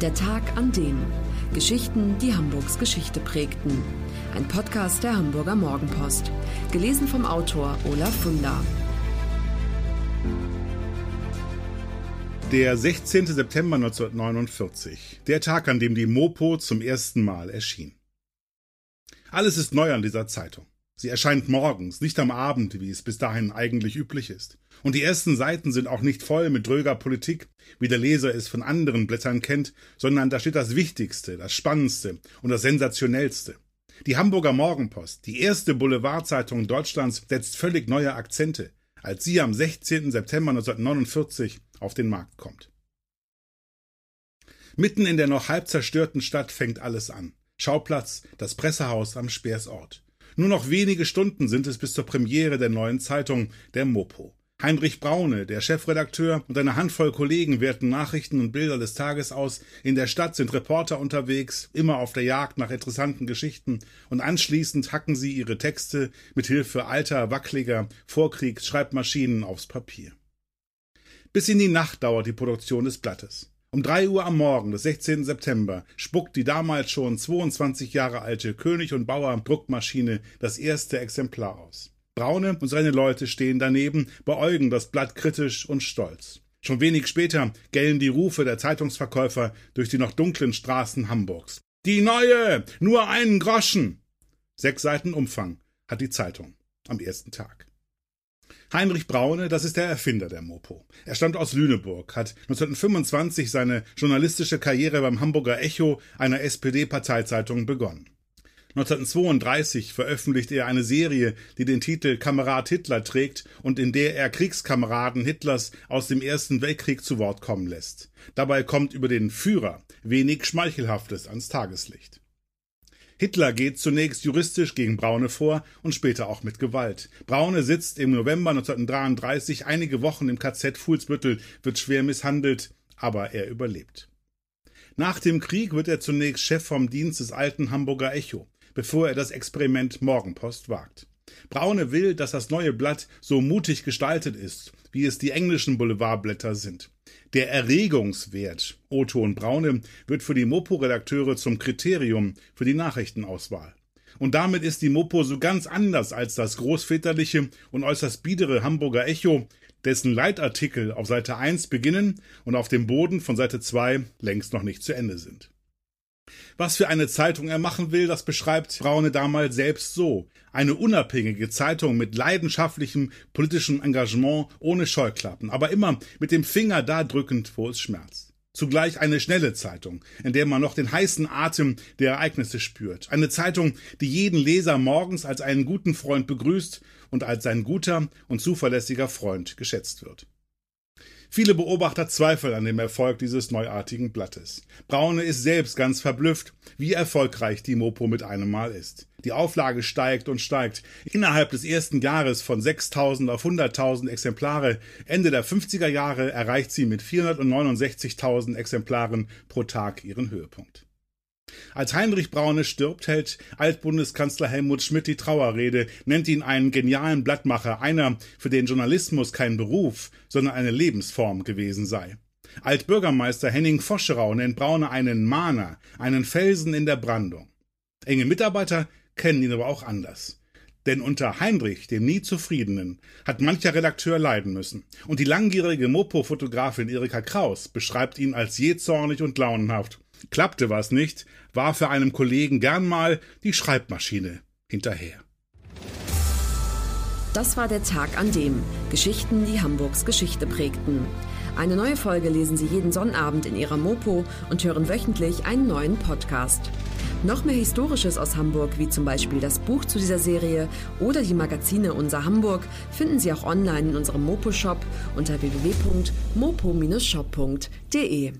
Der Tag an dem. Geschichten, die Hamburgs Geschichte prägten. Ein Podcast der Hamburger Morgenpost. Gelesen vom Autor Olaf Funder. Der 16. September 1949. Der Tag, an dem die Mopo zum ersten Mal erschien. Alles ist neu an dieser Zeitung. Sie erscheint morgens, nicht am Abend, wie es bis dahin eigentlich üblich ist. Und die ersten Seiten sind auch nicht voll mit dröger Politik, wie der Leser es von anderen Blättern kennt, sondern da steht das Wichtigste, das Spannendste und das Sensationellste. Die Hamburger Morgenpost, die erste Boulevardzeitung Deutschlands, setzt völlig neue Akzente, als sie am 16. September 1949 auf den Markt kommt. Mitten in der noch halb zerstörten Stadt fängt alles an. Schauplatz, das Pressehaus am Speersort. Nur noch wenige Stunden sind es bis zur Premiere der neuen Zeitung, der Mopo. Heinrich Braune, der Chefredakteur und eine Handvoll Kollegen werten Nachrichten und Bilder des Tages aus. In der Stadt sind Reporter unterwegs, immer auf der Jagd nach interessanten Geschichten und anschließend hacken sie ihre Texte mit Hilfe alter, wackeliger Vorkriegsschreibmaschinen aufs Papier. Bis in die Nacht dauert die Produktion des Blattes. Um drei Uhr am Morgen des 16. September spuckt die damals schon 22 Jahre alte König und Bauer Druckmaschine das erste Exemplar aus. Braune und seine Leute stehen daneben, beäugen das Blatt kritisch und stolz. Schon wenig später gellen die Rufe der Zeitungsverkäufer durch die noch dunklen Straßen Hamburgs. Die neue! Nur einen Groschen! Sechs Seiten Umfang hat die Zeitung am ersten Tag. Heinrich Braune, das ist der Erfinder der Mopo. Er stammt aus Lüneburg, hat 1925 seine journalistische Karriere beim Hamburger Echo, einer SPD-Parteizeitung, begonnen. 1932 veröffentlicht er eine Serie, die den Titel Kamerad Hitler trägt und in der er Kriegskameraden Hitlers aus dem Ersten Weltkrieg zu Wort kommen lässt. Dabei kommt über den Führer wenig Schmeichelhaftes ans Tageslicht. Hitler geht zunächst juristisch gegen Braune vor und später auch mit Gewalt. Braune sitzt im November 1933 einige Wochen im KZ Fuhlsbüttel, wird schwer misshandelt, aber er überlebt. Nach dem Krieg wird er zunächst Chef vom Dienst des alten Hamburger Echo, bevor er das Experiment Morgenpost wagt. Braune will, dass das neue Blatt so mutig gestaltet ist, wie es die englischen Boulevardblätter sind. Der Erregungswert Otto und Braune wird für die Mopo-Redakteure zum Kriterium für die Nachrichtenauswahl. Und damit ist die Mopo so ganz anders als das großväterliche und äußerst biedere Hamburger Echo, dessen Leitartikel auf Seite 1 beginnen und auf dem Boden von Seite 2 längst noch nicht zu Ende sind. Was für eine Zeitung er machen will, das beschreibt Braune damals selbst so. Eine unabhängige Zeitung mit leidenschaftlichem politischem Engagement ohne Scheuklappen, aber immer mit dem Finger da drückend, wo es schmerzt. Zugleich eine schnelle Zeitung, in der man noch den heißen Atem der Ereignisse spürt. Eine Zeitung, die jeden Leser morgens als einen guten Freund begrüßt und als sein guter und zuverlässiger Freund geschätzt wird. Viele Beobachter zweifeln an dem Erfolg dieses neuartigen Blattes. Braune ist selbst ganz verblüfft, wie erfolgreich die Mopo mit einem Mal ist. Die Auflage steigt und steigt. Innerhalb des ersten Jahres von 6000 auf 100.000 Exemplare. Ende der 50er Jahre erreicht sie mit 469.000 Exemplaren pro Tag ihren Höhepunkt. Als Heinrich Braune stirbt, hält Altbundeskanzler Helmut Schmidt die Trauerrede, nennt ihn einen genialen Blattmacher, einer, für den Journalismus kein Beruf, sondern eine Lebensform gewesen sei. Altbürgermeister Henning Foscherau nennt Braune einen Mahner, einen Felsen in der Brandung. Enge Mitarbeiter kennen ihn aber auch anders. Denn unter Heinrich, dem nie Zufriedenen, hat mancher Redakteur leiden müssen. Und die langjährige Mopo-Fotografin Erika Kraus beschreibt ihn als jähzornig und launenhaft. Klappte was nicht, warf er einem Kollegen gern mal die Schreibmaschine hinterher. Das war der Tag an dem Geschichten, die Hamburgs Geschichte prägten. Eine neue Folge lesen Sie jeden Sonnabend in Ihrer Mopo und hören wöchentlich einen neuen Podcast. Noch mehr Historisches aus Hamburg, wie zum Beispiel das Buch zu dieser Serie oder die Magazine Unser Hamburg, finden Sie auch online in unserem Mopo-Shop unter www.mopo-shop.de.